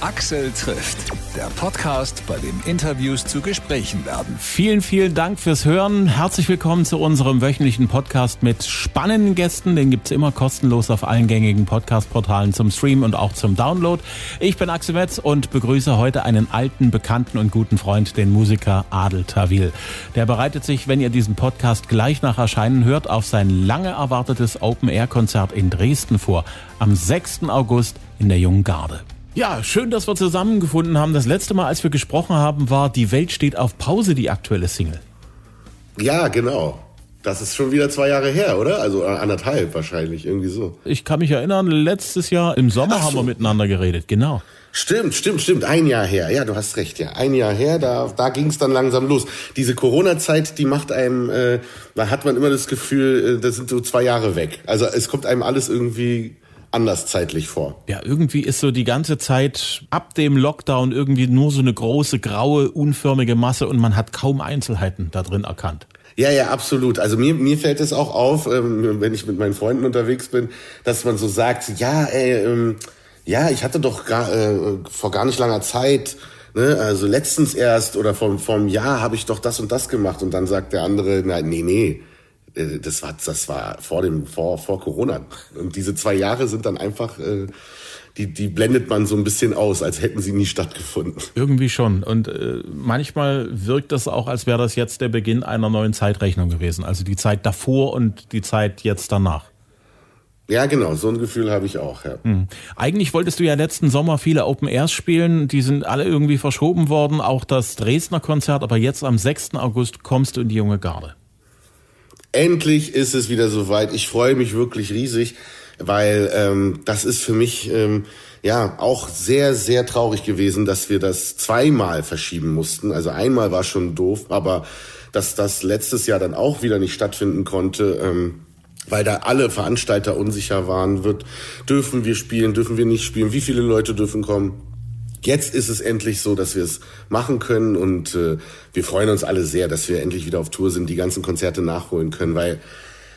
Axel trifft, der Podcast, bei dem Interviews zu Gesprächen werden. Vielen, vielen Dank fürs Hören. Herzlich willkommen zu unserem wöchentlichen Podcast mit spannenden Gästen. Den gibt's immer kostenlos auf allen gängigen Podcast-Portalen zum Stream und auch zum Download. Ich bin Axel Metz und begrüße heute einen alten, bekannten und guten Freund, den Musiker Adel Tawil. Der bereitet sich, wenn ihr diesen Podcast gleich nach Erscheinen hört, auf sein lange erwartetes Open-Air-Konzert in Dresden vor. Am 6. August in der Jungen Garde. Ja, schön, dass wir zusammengefunden haben. Das letzte Mal, als wir gesprochen haben, war Die Welt steht auf Pause, die aktuelle Single. Ja, genau. Das ist schon wieder zwei Jahre her, oder? Also anderthalb wahrscheinlich, irgendwie so. Ich kann mich erinnern, letztes Jahr im Sommer so. haben wir miteinander geredet, genau. Stimmt, stimmt, stimmt. Ein Jahr her. Ja, du hast recht. Ja, ein Jahr her. Da, da ging es dann langsam los. Diese Corona-Zeit, die macht einem, äh, da hat man immer das Gefühl, äh, das sind so zwei Jahre weg. Also es kommt einem alles irgendwie anders zeitlich vor. Ja, irgendwie ist so die ganze Zeit ab dem Lockdown irgendwie nur so eine große, graue, unförmige Masse und man hat kaum Einzelheiten da drin erkannt. Ja, ja, absolut. Also mir, mir fällt es auch auf, ähm, wenn ich mit meinen Freunden unterwegs bin, dass man so sagt, ja, ey, ähm, ja, ich hatte doch gar, äh, vor gar nicht langer Zeit, ne, also letztens erst oder vor einem Jahr habe ich doch das und das gemacht und dann sagt der andere, na, nee, nee, äh, das war, das war vor dem, vor, vor Corona. Und diese zwei Jahre sind dann einfach, äh, die, die blendet man so ein bisschen aus, als hätten sie nie stattgefunden. Irgendwie schon. Und äh, manchmal wirkt das auch, als wäre das jetzt der Beginn einer neuen Zeitrechnung gewesen. Also die Zeit davor und die Zeit jetzt danach. Ja, genau, so ein Gefühl habe ich auch. Ja. Mhm. Eigentlich wolltest du ja letzten Sommer viele Open Airs spielen, die sind alle irgendwie verschoben worden, auch das Dresdner Konzert, aber jetzt am 6. August kommst du in die junge Garde. Endlich ist es wieder soweit. Ich freue mich wirklich riesig, weil ähm, das ist für mich ähm, ja auch sehr, sehr traurig gewesen, dass wir das zweimal verschieben mussten. Also einmal war schon doof, aber dass das letztes Jahr dann auch wieder nicht stattfinden konnte. Ähm, weil da alle Veranstalter unsicher waren, wird, dürfen wir spielen, dürfen wir nicht spielen, wie viele Leute dürfen kommen. Jetzt ist es endlich so, dass wir es machen können und äh, wir freuen uns alle sehr, dass wir endlich wieder auf Tour sind, die ganzen Konzerte nachholen können, weil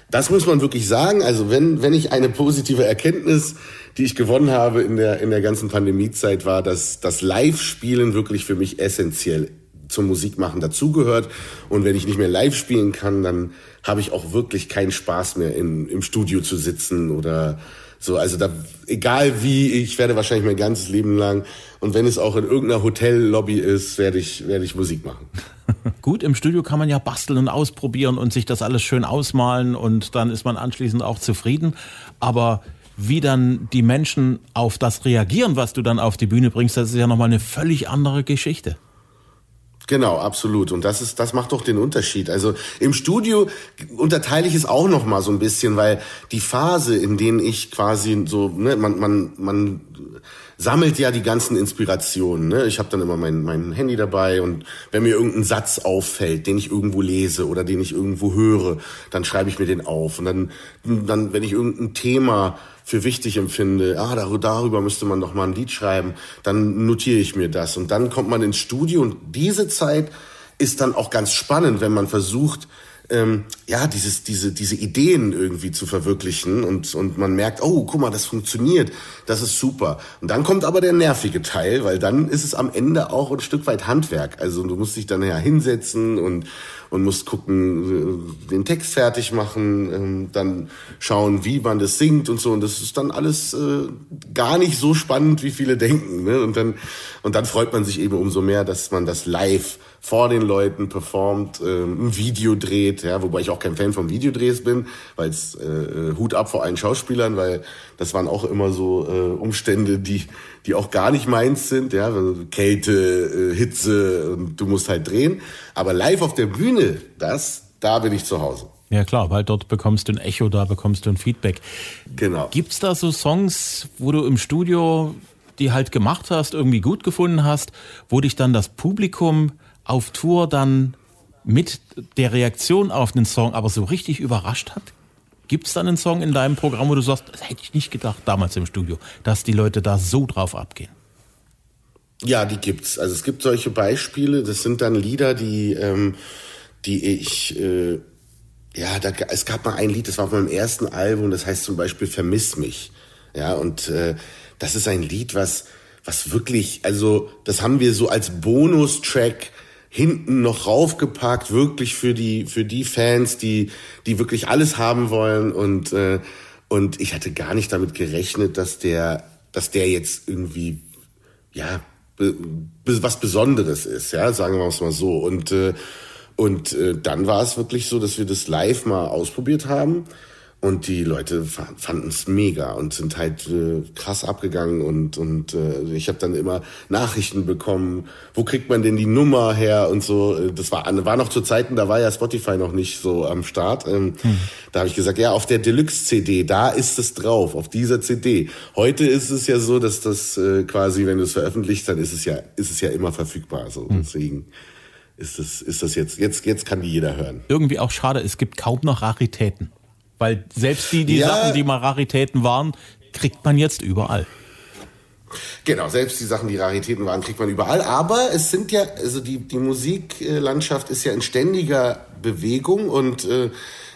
das muss man wirklich sagen. Also wenn, wenn ich eine positive Erkenntnis, die ich gewonnen habe in der, in der ganzen Pandemiezeit war, dass das Live-Spielen wirklich für mich essentiell zum Musikmachen dazugehört. Und wenn ich nicht mehr live spielen kann, dann habe ich auch wirklich keinen Spaß mehr in, im Studio zu sitzen oder so, also da, egal wie, ich werde wahrscheinlich mein ganzes Leben lang und wenn es auch in irgendeiner Hotellobby ist, werde ich, werde ich Musik machen. Gut, im Studio kann man ja basteln und ausprobieren und sich das alles schön ausmalen und dann ist man anschließend auch zufrieden. Aber wie dann die Menschen auf das reagieren, was du dann auf die Bühne bringst, das ist ja nochmal eine völlig andere Geschichte. Genau, absolut. Und das ist, das macht doch den Unterschied. Also im Studio unterteile ich es auch noch mal so ein bisschen, weil die Phase, in denen ich quasi so, ne, man, man, man sammelt ja die ganzen Inspirationen. Ne? Ich habe dann immer mein, mein Handy dabei und wenn mir irgendein Satz auffällt, den ich irgendwo lese oder den ich irgendwo höre, dann schreibe ich mir den auf. Und dann, dann wenn ich irgendein Thema für wichtig empfinde, ah, darüber müsste man doch mal ein Lied schreiben, dann notiere ich mir das. Und dann kommt man ins Studio und diese Zeit ist dann auch ganz spannend, wenn man versucht, ähm, ja, dieses, diese, diese Ideen irgendwie zu verwirklichen und, und man merkt, oh, guck mal, das funktioniert, das ist super. Und dann kommt aber der nervige Teil, weil dann ist es am Ende auch ein Stück weit Handwerk. Also du musst dich dann ja hinsetzen und, und musst gucken, den Text fertig machen, ähm, dann schauen, wie man das singt und so. Und das ist dann alles äh, gar nicht so spannend, wie viele denken. Ne? Und, dann, und dann freut man sich eben umso mehr, dass man das live vor den Leuten performt, äh, ein Video dreht, ja, wobei ich auch kein Fan von Videodrehs bin, weil es äh, äh, Hut ab vor allen Schauspielern, weil das waren auch immer so äh, Umstände, die die auch gar nicht meins sind, ja, Kälte, äh, Hitze und du musst halt drehen, aber live auf der Bühne, das da bin ich zu Hause. Ja klar, weil dort bekommst du ein Echo, da bekommst du ein Feedback. Genau. Gibt's da so Songs, wo du im Studio die halt gemacht hast, irgendwie gut gefunden hast, wo dich dann das Publikum auf Tour dann mit der Reaktion auf den Song aber so richtig überrascht hat? Gibt es dann einen Song in deinem Programm, wo du sagst, das hätte ich nicht gedacht damals im Studio, dass die Leute da so drauf abgehen? Ja, die gibt's. Also es gibt solche Beispiele. Das sind dann Lieder, die, ähm, die ich, äh, ja, da, es gab mal ein Lied, das war auf meinem ersten Album, das heißt zum Beispiel Vermiss mich. Ja, und äh, das ist ein Lied, was was wirklich, also das haben wir so als Bonustrack hinten noch raufgepackt, wirklich für die für die Fans, die die wirklich alles haben wollen. Und äh, und ich hatte gar nicht damit gerechnet, dass der dass der jetzt irgendwie ja be, was Besonderes ist, ja, sagen wir es mal so. Und äh, und äh, dann war es wirklich so, dass wir das live mal ausprobiert haben und die Leute fanden es mega und sind halt äh, krass abgegangen und und äh, ich habe dann immer Nachrichten bekommen, wo kriegt man denn die Nummer her und so. Das war war noch zu Zeiten, da war ja Spotify noch nicht so am Start. Ähm, hm. Da habe ich gesagt, ja, auf der Deluxe CD, da ist es drauf, auf dieser CD. Heute ist es ja so, dass das äh, quasi, wenn du es veröffentlichst, dann ist es ja ist es ja immer verfügbar. So hm. deswegen ist das ist das jetzt jetzt jetzt kann die jeder hören. Irgendwie auch schade, es gibt kaum noch Raritäten. Weil selbst die, die ja. Sachen, die mal Raritäten waren, kriegt man jetzt überall. Genau, selbst die Sachen, die Raritäten waren, kriegt man überall. Aber es sind ja, also die, die Musiklandschaft ist ja in ständiger Bewegung und äh,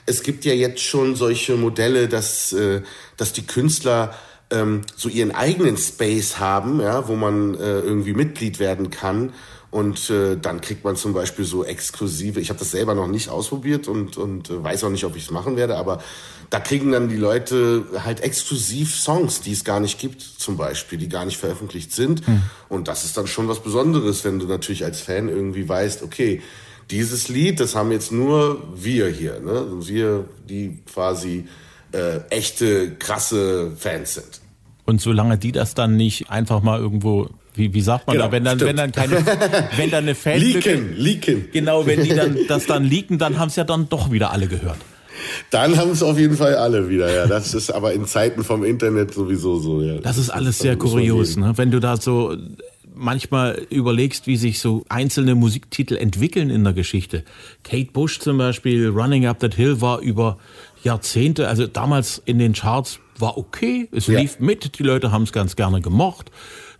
es gibt ja jetzt schon solche Modelle, dass, äh, dass die Künstler ähm, so ihren eigenen Space haben, ja, wo man äh, irgendwie Mitglied werden kann und äh, dann kriegt man zum Beispiel so exklusive, ich habe das selber noch nicht ausprobiert und, und äh, weiß auch nicht, ob ich es machen werde, aber da kriegen dann die Leute halt exklusiv Songs, die es gar nicht gibt, zum Beispiel, die gar nicht veröffentlicht sind. Hm. Und das ist dann schon was Besonderes, wenn du natürlich als Fan irgendwie weißt, okay, dieses Lied, das haben jetzt nur wir hier, ne? Wir, die quasi äh, echte, krasse Fans sind. Und solange die das dann nicht einfach mal irgendwo wie, wie sagt man genau, da, wenn dann, wenn dann keine, wenn dann eine Fanlücke. Leaken, leaken. Genau, wenn die dann, das dann leaken, dann haben es ja dann doch wieder alle gehört. Dann haben es auf jeden Fall alle wieder, ja. Das ist aber in Zeiten vom Internet sowieso so, ja. Das ist alles sehr kurios, ne? Wenn du da so manchmal überlegst, wie sich so einzelne Musiktitel entwickeln in der Geschichte. Kate Bush zum Beispiel, Running Up That Hill war über Jahrzehnte, also damals in den Charts war okay, es ja. lief mit, die Leute haben es ganz gerne gemocht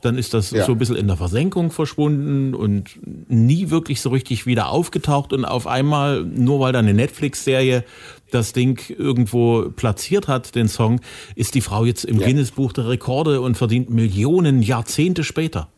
dann ist das ja. so ein bisschen in der Versenkung verschwunden und nie wirklich so richtig wieder aufgetaucht und auf einmal, nur weil da eine Netflix-Serie das Ding irgendwo platziert hat, den Song, ist die Frau jetzt im ja. Guinness-Buch der Rekorde und verdient Millionen Jahrzehnte später.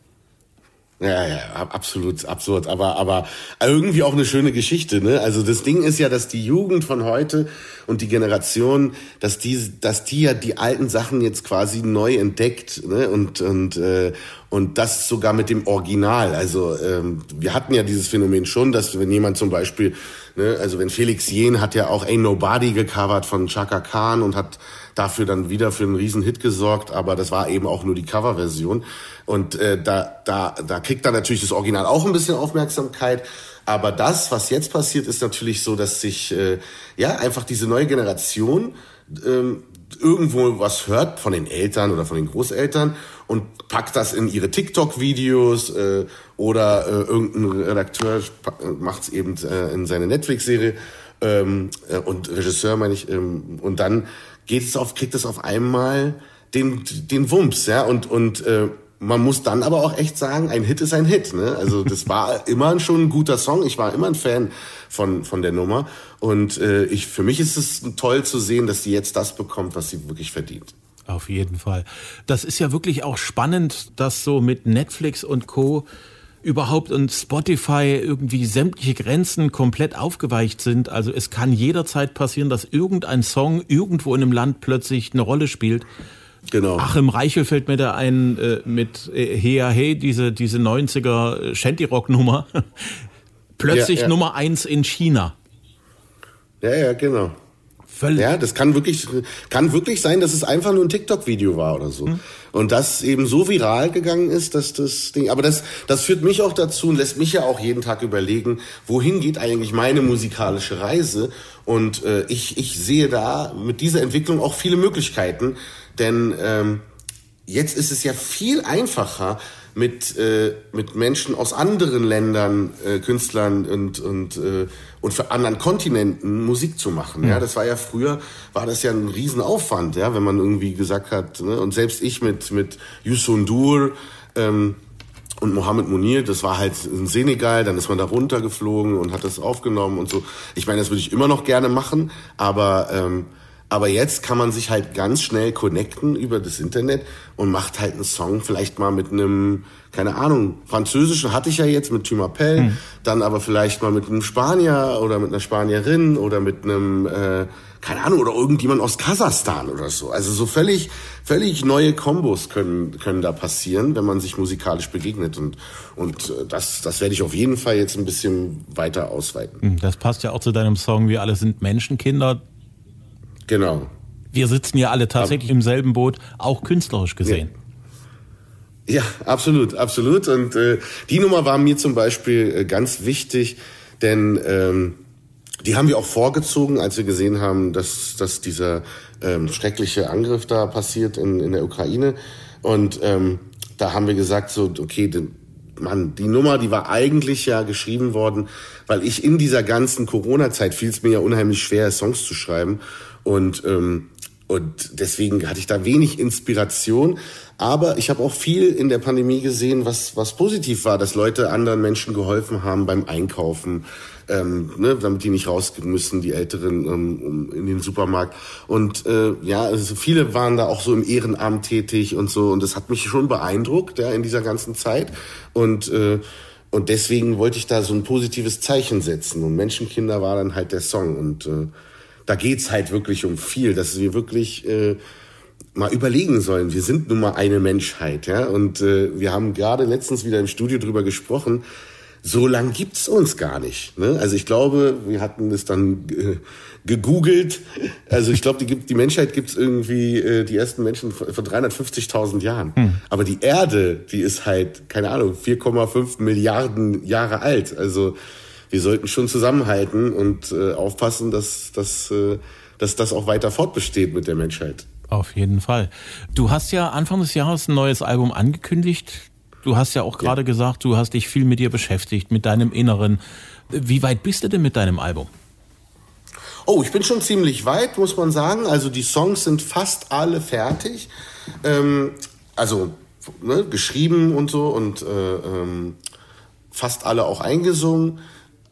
Ja, ja, absolut absurd, aber aber irgendwie auch eine schöne Geschichte, ne? Also das Ding ist ja, dass die Jugend von heute und die Generation, dass die dass die ja die alten Sachen jetzt quasi neu entdeckt, ne? Und und äh, und das sogar mit dem Original. Also ähm, wir hatten ja dieses Phänomen schon, dass wenn jemand zum Beispiel, ne, also wenn Felix Jen hat ja auch Ain't Nobody gecovert von Chaka Khan und hat dafür dann wieder für einen riesen Hit gesorgt, aber das war eben auch nur die Coverversion. Und äh, da, da, da kriegt dann natürlich das Original auch ein bisschen Aufmerksamkeit. Aber das, was jetzt passiert, ist natürlich so, dass sich äh, ja einfach diese neue Generation ähm, irgendwo was hört von den Eltern oder von den Großeltern und packt das in ihre TikTok-Videos äh, oder äh, irgendein Redakteur macht es eben äh, in seine Netflix-Serie ähm, äh, und Regisseur meine ich ähm, und dann geht es auf, kriegt es auf einmal den, den Wumms, ja, und, und äh, man muss dann aber auch echt sagen, ein Hit ist ein Hit. Ne? Also das war immer schon ein guter Song. Ich war immer ein Fan von von der Nummer und äh, ich für mich ist es toll zu sehen, dass sie jetzt das bekommt, was sie wirklich verdient. Auf jeden Fall. Das ist ja wirklich auch spannend, dass so mit Netflix und Co überhaupt und Spotify irgendwie sämtliche Grenzen komplett aufgeweicht sind. Also es kann jederzeit passieren, dass irgendein Song irgendwo in einem Land plötzlich eine Rolle spielt. Genau. Achim Reichel fällt mir da ein äh, mit äh, Hea Hey, diese, diese 90er Shanty-Rock-Nummer. plötzlich ja, ja. Nummer eins in China. Ja, ja, genau. Völlig. Ja, das kann wirklich, kann wirklich sein, dass es einfach nur ein TikTok-Video war oder so. Hm. Und das eben so viral gegangen ist, dass das Ding, aber das, das führt mich auch dazu und lässt mich ja auch jeden Tag überlegen, wohin geht eigentlich meine musikalische Reise? Und äh, ich, ich sehe da mit dieser Entwicklung auch viele Möglichkeiten, denn ähm, jetzt ist es ja viel einfacher, mit, äh, mit Menschen aus anderen Ländern, äh, Künstlern und, und, äh, und für anderen Kontinenten Musik zu machen. Ja. ja, das war ja früher, war das ja ein Riesenaufwand, ja, wenn man irgendwie gesagt hat, ne? und selbst ich mit, mit Yusun Dur, ähm, und Mohammed Munir, das war halt in Senegal, dann ist man da runtergeflogen und hat das aufgenommen und so. Ich meine, das würde ich immer noch gerne machen, aber ähm, Aber jetzt kann man sich halt ganz schnell connecten über das Internet und macht halt einen Song vielleicht mal mit einem, keine Ahnung, französischen hatte ich ja jetzt mit Thumapel, hm. dann aber vielleicht mal mit einem Spanier oder mit einer Spanierin oder mit einem, äh, keine Ahnung, oder irgendjemand aus Kasachstan oder so. Also so völlig, völlig neue Kombos können, können da passieren, wenn man sich musikalisch begegnet. Und, und äh, das, das werde ich auf jeden Fall jetzt ein bisschen weiter ausweiten. Hm, das passt ja auch zu deinem Song Wir alle sind Menschenkinder Genau. Wir sitzen ja alle tatsächlich im selben Boot, auch künstlerisch gesehen. Ja, ja absolut, absolut. Und äh, die Nummer war mir zum Beispiel äh, ganz wichtig, denn ähm, die haben wir auch vorgezogen, als wir gesehen haben, dass, dass dieser ähm, schreckliche Angriff da passiert in, in der Ukraine. Und ähm, da haben wir gesagt, so, okay, den, Mann, die Nummer, die war eigentlich ja geschrieben worden, weil ich in dieser ganzen Corona-Zeit fiel es mir ja unheimlich schwer, Songs zu schreiben. Und, ähm, und deswegen hatte ich da wenig Inspiration. Aber ich habe auch viel in der Pandemie gesehen, was, was positiv war, dass Leute anderen Menschen geholfen haben beim Einkaufen, ähm, ne, damit die nicht raus müssen, die Älteren ähm, in den Supermarkt. Und äh, ja, also viele waren da auch so im Ehrenamt tätig und so. Und das hat mich schon beeindruckt ja, in dieser ganzen Zeit. Und äh, und deswegen wollte ich da so ein positives Zeichen setzen. Und Menschenkinder war dann halt der Song. Und äh, da geht's halt wirklich um viel, dass wir wirklich äh, mal überlegen sollen. Wir sind nun mal eine Menschheit, ja. Und äh, wir haben gerade letztens wieder im Studio drüber gesprochen. So lang gibt's uns gar nicht. Ne? Also ich glaube, wir hatten es dann äh, gegoogelt. Also ich glaube, die, die Menschheit gibt's irgendwie äh, die ersten Menschen vor 350.000 Jahren. Hm. Aber die Erde, die ist halt keine Ahnung 4,5 Milliarden Jahre alt. Also wir sollten schon zusammenhalten und äh, aufpassen, dass, dass, äh, dass das auch weiter fortbesteht mit der Menschheit. Auf jeden Fall. Du hast ja Anfang des Jahres ein neues Album angekündigt. Du hast ja auch gerade ja. gesagt, du hast dich viel mit dir beschäftigt, mit deinem Inneren. Wie weit bist du denn mit deinem Album? Oh, ich bin schon ziemlich weit, muss man sagen. Also die Songs sind fast alle fertig. Ähm, also ne, geschrieben und so und äh, ähm, fast alle auch eingesungen.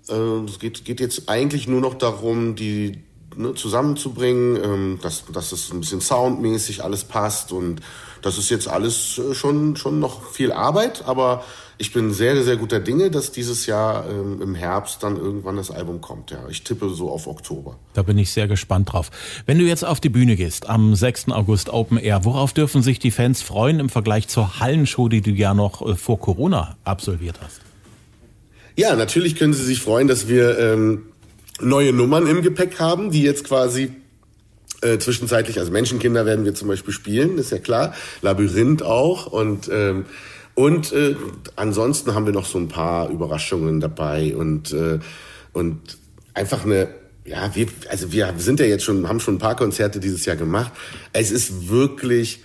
Äh, es geht, geht jetzt eigentlich nur noch darum, die ne, zusammenzubringen, ähm, dass, dass es ein bisschen soundmäßig alles passt und das ist jetzt alles äh, schon, schon noch viel Arbeit, aber ich bin sehr, sehr guter Dinge, dass dieses Jahr ähm, im Herbst dann irgendwann das Album kommt. Ja, ich tippe so auf Oktober. Da bin ich sehr gespannt drauf. Wenn du jetzt auf die Bühne gehst am 6. August Open Air, worauf dürfen sich die Fans freuen im Vergleich zur Hallenshow, die du ja noch äh, vor Corona absolviert hast? Ja, natürlich können Sie sich freuen, dass wir ähm, neue Nummern im Gepäck haben, die jetzt quasi äh, zwischenzeitlich, also Menschenkinder werden wir zum Beispiel spielen, ist ja klar, Labyrinth auch und ähm, und äh, ansonsten haben wir noch so ein paar Überraschungen dabei und äh, und einfach eine ja, wir, also wir sind ja jetzt schon, haben schon ein paar Konzerte dieses Jahr gemacht. Es ist wirklich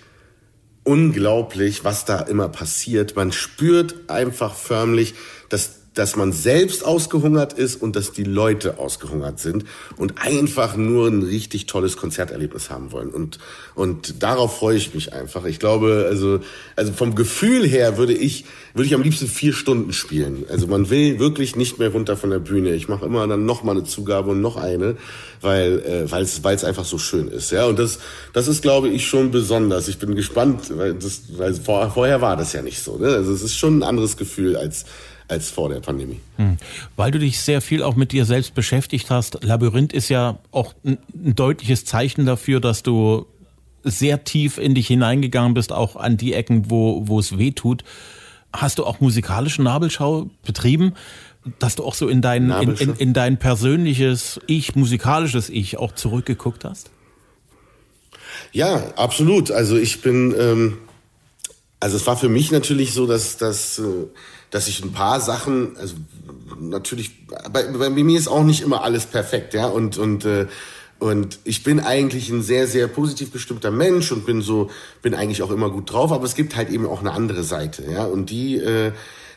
unglaublich, was da immer passiert. Man spürt einfach förmlich, dass dass man selbst ausgehungert ist und dass die Leute ausgehungert sind und einfach nur ein richtig tolles Konzerterlebnis haben wollen. Und, und darauf freue ich mich einfach. Ich glaube, also, also vom Gefühl her würde ich, würde ich am liebsten vier Stunden spielen. Also man will wirklich nicht mehr runter von der Bühne. Ich mache immer dann noch mal eine Zugabe und noch eine, weil äh, weil es weil es einfach so schön ist. Ja, und das das ist glaube ich schon besonders. Ich bin gespannt, weil das weil vor, vorher war das ja nicht so. Ne? Also es ist schon ein anderes Gefühl als als vor der Pandemie. Hm. Weil du dich sehr viel auch mit dir selbst beschäftigt hast. Labyrinth ist ja auch ein, ein deutliches Zeichen dafür, dass du sehr tief in dich hineingegangen bist, auch an die Ecken, wo, wo es weh tut. Hast du auch musikalische Nabelschau betrieben, dass du auch so in dein, in, in, in dein persönliches Ich, musikalisches Ich auch zurückgeguckt hast? Ja, absolut. Also ich bin, ähm, also es war für mich natürlich so, dass, dass äh, dass ich ein paar Sachen, also natürlich, bei, bei mir ist auch nicht immer alles perfekt, ja, und, und, äh, und ich bin eigentlich ein sehr, sehr positiv gestimmter Mensch und bin so, bin eigentlich auch immer gut drauf, aber es gibt halt eben auch eine andere Seite, ja, und die, äh,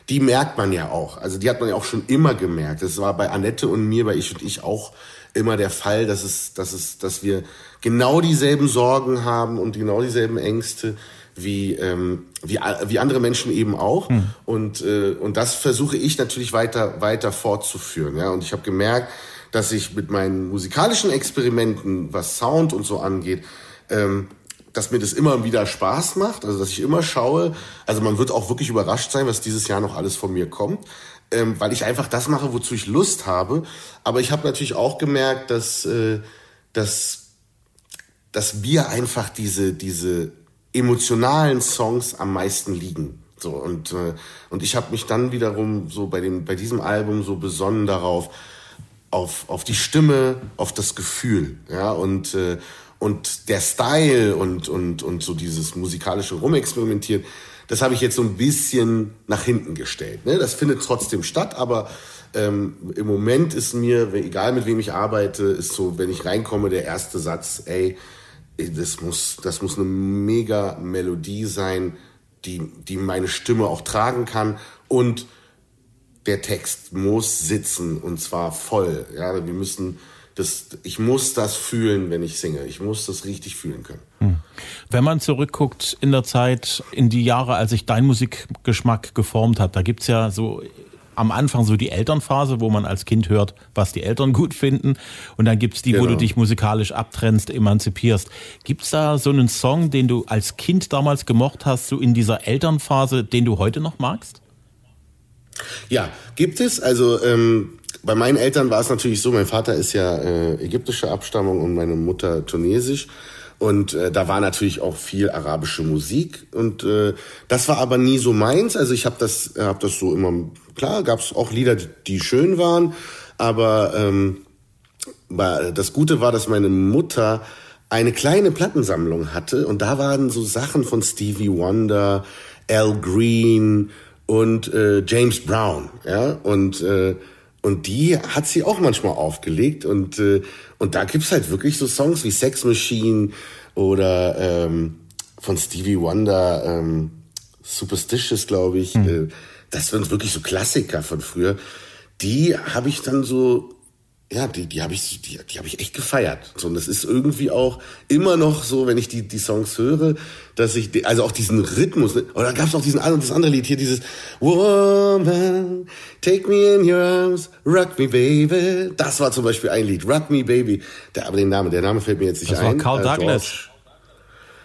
die merkt man ja auch. Also die hat man ja auch schon immer gemerkt. Das war bei Annette und mir, bei ich und ich auch immer der Fall, dass es, dass es, dass wir genau dieselben Sorgen haben und genau dieselben Ängste wie, ähm, wie, wie andere Menschen eben auch. Hm. Und, äh, und das versuche ich natürlich weiter, weiter fortzuführen. Ja? Und ich habe gemerkt, dass ich mit meinen musikalischen Experimenten, was Sound und so angeht, ähm, dass mir das immer wieder Spaß macht, also dass ich immer schaue, also man wird auch wirklich überrascht sein, was dieses Jahr noch alles von mir kommt, ähm, weil ich einfach das mache, wozu ich Lust habe. Aber ich habe natürlich auch gemerkt, dass, äh, dass, dass mir einfach diese, diese emotionalen Songs am meisten liegen. So, und, äh, und ich habe mich dann wiederum so bei, dem, bei diesem Album so besonnen darauf, auf, auf die Stimme, auf das Gefühl. Ja, und, äh, und der Style und, und, und so dieses musikalische Rumexperimentieren, das habe ich jetzt so ein bisschen nach hinten gestellt. Ne? Das findet trotzdem statt, aber ähm, im Moment ist mir, egal mit wem ich arbeite, ist so, wenn ich reinkomme, der erste Satz, ey, das muss, das muss eine mega Melodie sein, die, die meine Stimme auch tragen kann und der Text muss sitzen und zwar voll. Ja, wir müssen das, ich muss das fühlen, wenn ich singe. Ich muss das richtig fühlen können. Hm. Wenn man zurückguckt in der Zeit, in die Jahre, als sich dein Musikgeschmack geformt hat, da gibt's ja so am Anfang so die Elternphase, wo man als Kind hört, was die Eltern gut finden. Und dann gibt's die, genau. wo du dich musikalisch abtrennst, emanzipierst. Gibt's da so einen Song, den du als Kind damals gemocht hast, so in dieser Elternphase, den du heute noch magst? Ja, gibt es. Also ähm, bei meinen Eltern war es natürlich so, mein Vater ist ja äh, ägyptische Abstammung und meine Mutter tunesisch. Und äh, da war natürlich auch viel arabische Musik und äh, das war aber nie so meins. Also ich habe das, äh, hab das so immer klar. Gab es auch Lieder, die, die schön waren, aber ähm, das Gute war, dass meine Mutter eine kleine Plattensammlung hatte und da waren so Sachen von Stevie Wonder, Al Green und äh, James Brown, ja und äh, und die hat sie auch manchmal aufgelegt und äh, und da gibt's halt wirklich so Songs wie Sex Machine oder ähm, von Stevie Wonder ähm, Superstitious, glaube ich. Mhm. Das sind wirklich so Klassiker von früher. Die habe ich dann so ja, die, die habe ich, die, die habe ich echt gefeiert. So, und das ist irgendwie auch immer noch so, wenn ich die, die Songs höre, dass ich, die, also auch diesen Rhythmus, ne? oder gab es auch diesen, das andere Lied hier, dieses Woman, take me in your arms, rock me baby. Das war zum Beispiel ein Lied, Rock me baby. Der, aber den Namen, der Name fällt mir jetzt nicht das ein. Das war Carl äh, Douglas.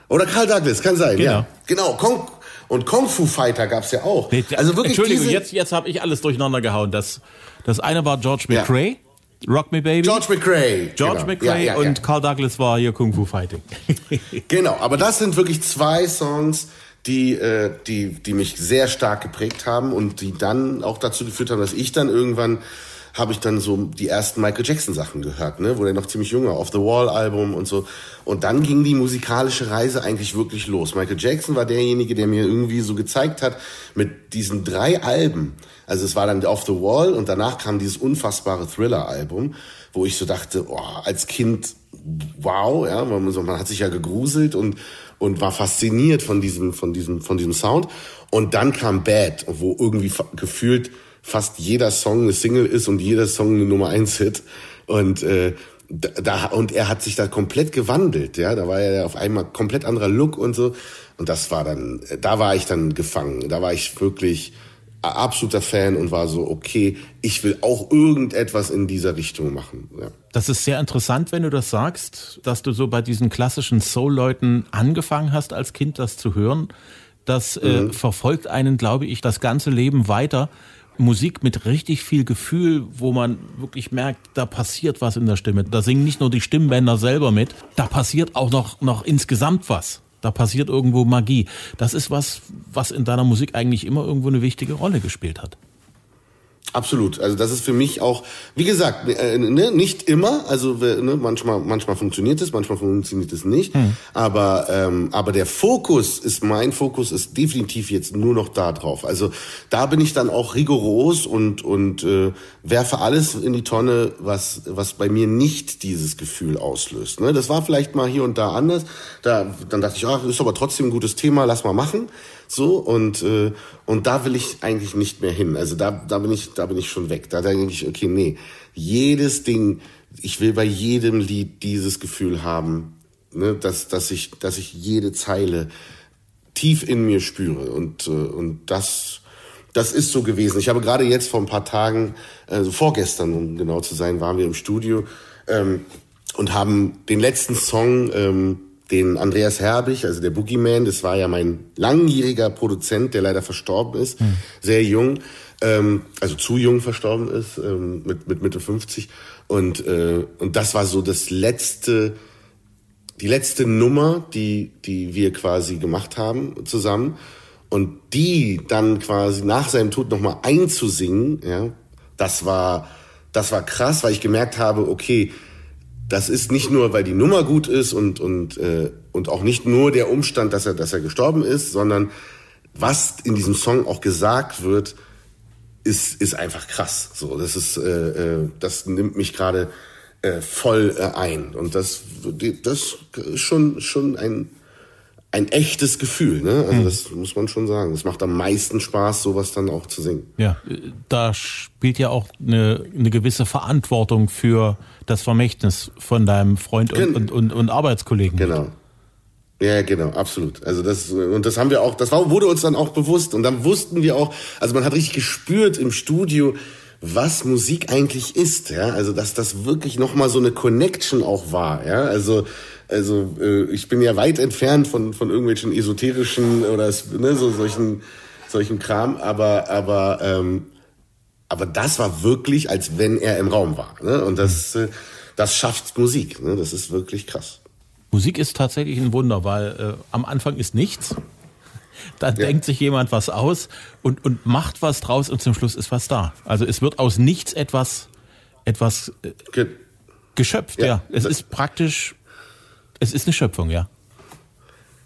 Oder Carl Douglas, kann sein, genau. ja. Genau, Kong, und Kung Fu Fighter gab's ja auch. Also wirklich Entschuldigung, jetzt, jetzt habe ich alles durcheinander gehauen. Das, das eine war George McRae. Ja. Rock Me Baby. George McRae. George genau. McRae ja, ja, und Carl Douglas war hier Kung Fu Fighting. genau, aber das sind wirklich zwei Songs, die, äh, die, die mich sehr stark geprägt haben und die dann auch dazu geführt haben, dass ich dann irgendwann habe ich dann so die ersten Michael Jackson Sachen gehört, ne, wo der noch ziemlich jung war, Off the Wall Album und so. Und dann ging die musikalische Reise eigentlich wirklich los. Michael Jackson war derjenige, der mir irgendwie so gezeigt hat, mit diesen drei Alben, also es war dann Off the Wall und danach kam dieses unfassbare Thriller-Album, wo ich so dachte, oh, als Kind, wow, ja, man, man hat sich ja gegruselt und, und war fasziniert von diesem, von diesem, von diesem Sound. Und dann kam Bad, wo irgendwie gefühlt fast jeder Song eine Single ist und jeder Song eine Nummer eins Hit. Und, äh, da, und er hat sich da komplett gewandelt, ja, da war er auf einmal komplett anderer Look und so. Und das war dann, da war ich dann gefangen. Da war ich wirklich, absoluter Fan und war so, okay, ich will auch irgendetwas in dieser Richtung machen. Ja. Das ist sehr interessant, wenn du das sagst, dass du so bei diesen klassischen Soul-Leuten angefangen hast, als Kind das zu hören. Das äh, mhm. äh, verfolgt einen, glaube ich, das ganze Leben weiter. Musik mit richtig viel Gefühl, wo man wirklich merkt, da passiert was in der Stimme. Da singen nicht nur die Stimmbänder selber mit, da passiert auch noch, noch insgesamt was. Da passiert irgendwo Magie. Das ist was, was in deiner Musik eigentlich immer irgendwo eine wichtige Rolle gespielt hat. Absolut. Also das ist für mich auch, wie gesagt, äh, ne, nicht immer. Also ne, manchmal, manchmal funktioniert es, manchmal funktioniert es nicht. Hm. Aber ähm, aber der Fokus ist mein Fokus ist definitiv jetzt nur noch da drauf. Also da bin ich dann auch rigoros und und äh, werfe alles in die Tonne, was was bei mir nicht dieses Gefühl auslöst. Ne? Das war vielleicht mal hier und da anders. Da dann dachte ich, ach, ist aber trotzdem ein gutes Thema, lass mal machen. So und äh, und da will ich eigentlich nicht mehr hin. Also da da bin ich da bin ich schon weg. Da denke ich, okay, nee, jedes Ding, ich will bei jedem Lied dieses Gefühl haben, ne, dass dass ich dass ich jede Zeile tief in mir spüre und äh, und das das ist so gewesen. Ich habe gerade jetzt vor ein paar Tagen, also vorgestern, um genau zu sein, waren wir im Studio ähm, und haben den letzten Song, ähm, den Andreas Herbig, also der Boogeyman, das war ja mein langjähriger Produzent, der leider verstorben ist, hm. sehr jung, ähm, also zu jung verstorben ist, ähm, mit, mit Mitte 50. Und, äh, und das war so das letzte, die letzte Nummer, die, die wir quasi gemacht haben zusammen. Und die dann quasi nach seinem Tod nochmal einzusingen, ja, das war, das war krass, weil ich gemerkt habe, okay, das ist nicht nur, weil die Nummer gut ist und, und, äh, und auch nicht nur der Umstand, dass er, dass er gestorben ist, sondern was in diesem Song auch gesagt wird, ist, ist einfach krass. So, das ist, äh, äh, das nimmt mich gerade äh, voll äh, ein. Und das, das ist schon, schon ein, ein echtes Gefühl, ne? Also hm. das muss man schon sagen. Es macht am meisten Spaß, sowas dann auch zu singen. Ja, da spielt ja auch eine, eine gewisse Verantwortung für das Vermächtnis von deinem Freund und, und, und, und Arbeitskollegen. Genau. Ja, genau, absolut. Also das und das haben wir auch, das war, wurde uns dann auch bewusst und dann wussten wir auch, also man hat richtig gespürt im Studio, was Musik eigentlich ist, ja, also dass das wirklich noch mal so eine Connection auch war, ja, also also äh, ich bin ja weit entfernt von von irgendwelchen esoterischen oder ne, so solchen solchen Kram, aber aber ähm, aber das war wirklich, als wenn er im Raum war, ne? Und das äh, das schafft Musik, ne? Das ist wirklich krass. Musik ist tatsächlich ein Wunder, weil äh, am Anfang ist nichts. Da ja. denkt sich jemand was aus und, und macht was draus und zum Schluss ist was da. Also es wird aus nichts etwas, etwas äh, Ge geschöpft, ja. ja. Es ist praktisch es ist eine Schöpfung, ja.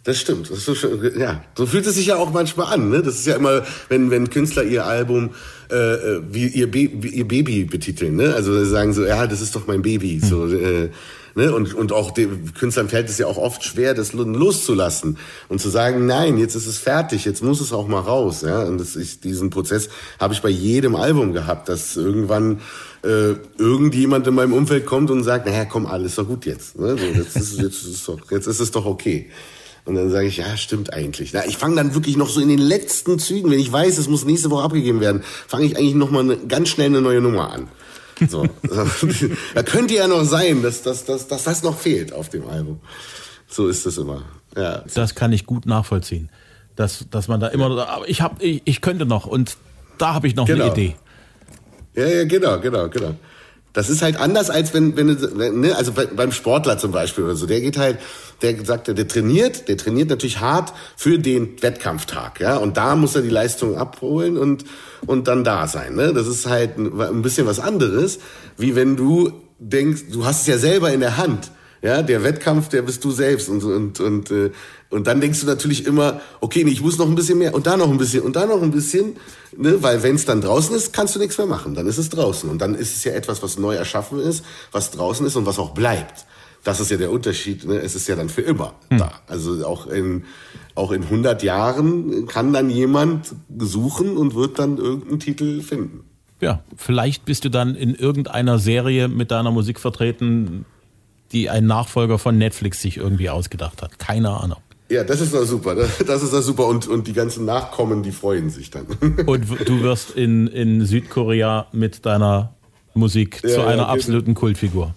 Das stimmt. Das ist so, ja, so fühlt es sich ja auch manchmal an. Ne? Das ist ja immer, wenn, wenn Künstler ihr Album äh, äh wie, ihr, Be wie ihr Baby betiteln. Ne? Also sagen so, ja, das ist doch mein Baby. Hm. So, äh, ne? und, und auch den Künstlern fällt es ja auch oft schwer, das loszulassen und zu sagen, nein, jetzt ist es fertig, jetzt muss es auch mal raus. Ja? Und das ist, diesen Prozess habe ich bei jedem Album gehabt, dass irgendwann äh, irgendjemand in meinem Umfeld kommt und sagt, naja, komm, alles doch gut jetzt. Ne? So, jetzt, ist, jetzt, ist doch, jetzt ist es doch okay. Und dann sage ich, ja, stimmt eigentlich. Na, ich fange dann wirklich noch so in den letzten Zügen, wenn ich weiß, es muss nächste Woche abgegeben werden, fange ich eigentlich noch mal eine, ganz schnell eine neue Nummer an. So. da könnte ja noch sein, dass, dass, dass, dass das noch fehlt auf dem Album. So ist es immer. Ja. Das kann ich gut nachvollziehen. Dass, dass man da immer, aber ich, hab, ich, ich könnte noch und da habe ich noch genau. eine Idee. Ja, ja, genau, genau, genau. Das ist halt anders als wenn, wenn, wenn ne, also beim Sportler zum Beispiel oder so. Der geht halt, der sagt, der trainiert, der trainiert natürlich hart für den Wettkampftag, ja. Und da muss er die Leistung abholen und und dann da sein. Ne? Das ist halt ein, ein bisschen was anderes, wie wenn du denkst, du hast es ja selber in der Hand. Ja, der Wettkampf, der bist du selbst und und und äh, und dann denkst du natürlich immer, okay, nee, ich muss noch ein bisschen mehr und da noch ein bisschen und da noch ein bisschen, ne, weil wenn es dann draußen ist, kannst du nichts mehr machen. Dann ist es draußen und dann ist es ja etwas, was neu erschaffen ist, was draußen ist und was auch bleibt. Das ist ja der Unterschied. Ne? Es ist ja dann für immer hm. da. Also auch in auch in 100 Jahren kann dann jemand suchen und wird dann irgendeinen Titel finden. Ja, vielleicht bist du dann in irgendeiner Serie mit deiner Musik vertreten, die ein Nachfolger von Netflix sich irgendwie ausgedacht hat. Keine Ahnung. Ja, das ist doch super. Das ist doch super. Und, und die ganzen Nachkommen, die freuen sich dann. Und du wirst in, in Südkorea mit deiner Musik ja, zu einer ja, absoluten Kultfigur.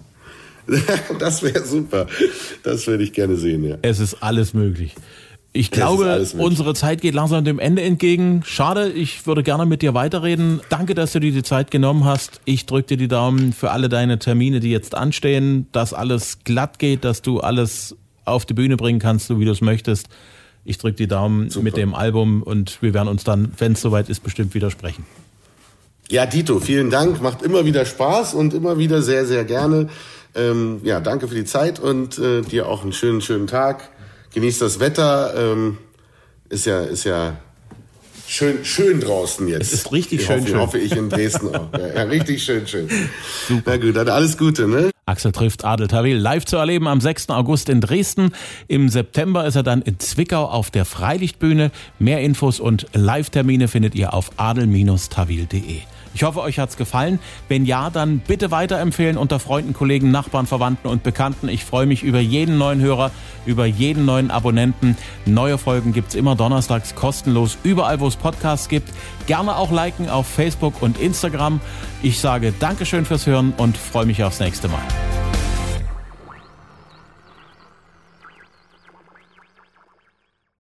Das wäre super. Das würde ich gerne sehen, ja. Es ist alles möglich. Ich glaube, unsere Zeit geht langsam dem Ende entgegen. Schade, ich würde gerne mit dir weiterreden. Danke, dass du dir die Zeit genommen hast. Ich drücke dir die Daumen für alle deine Termine, die jetzt anstehen, dass alles glatt geht, dass du alles auf die Bühne bringen kannst, so wie du es möchtest. Ich drücke die Daumen Super. mit dem Album und wir werden uns dann, wenn es soweit ist, bestimmt wieder sprechen. Ja, Dito, vielen Dank. Macht immer wieder Spaß und immer wieder sehr, sehr gerne. Ähm, ja, danke für die Zeit und äh, dir auch einen schönen, schönen Tag genießt das Wetter. Ähm, ist ja, ist ja schön, schön draußen jetzt. Es ist richtig ich schön, hoffe, schön. hoffe ich in Dresden auch. Ja, ja, richtig schön, schön. Super. Na gut, dann alles Gute, ne? Axel trifft Adel Tawil live zu erleben am 6. August in Dresden. Im September ist er dann in Zwickau auf der Freilichtbühne. Mehr Infos und Live-Termine findet ihr auf adel-tawil.de. Ich hoffe, euch hat's gefallen. Wenn ja, dann bitte weiterempfehlen unter Freunden, Kollegen, Nachbarn, Verwandten und Bekannten. Ich freue mich über jeden neuen Hörer, über jeden neuen Abonnenten. Neue Folgen gibt's immer donnerstags kostenlos überall, wo es Podcasts gibt. Gerne auch liken auf Facebook und Instagram. Ich sage Dankeschön fürs Hören und freue mich aufs nächste Mal.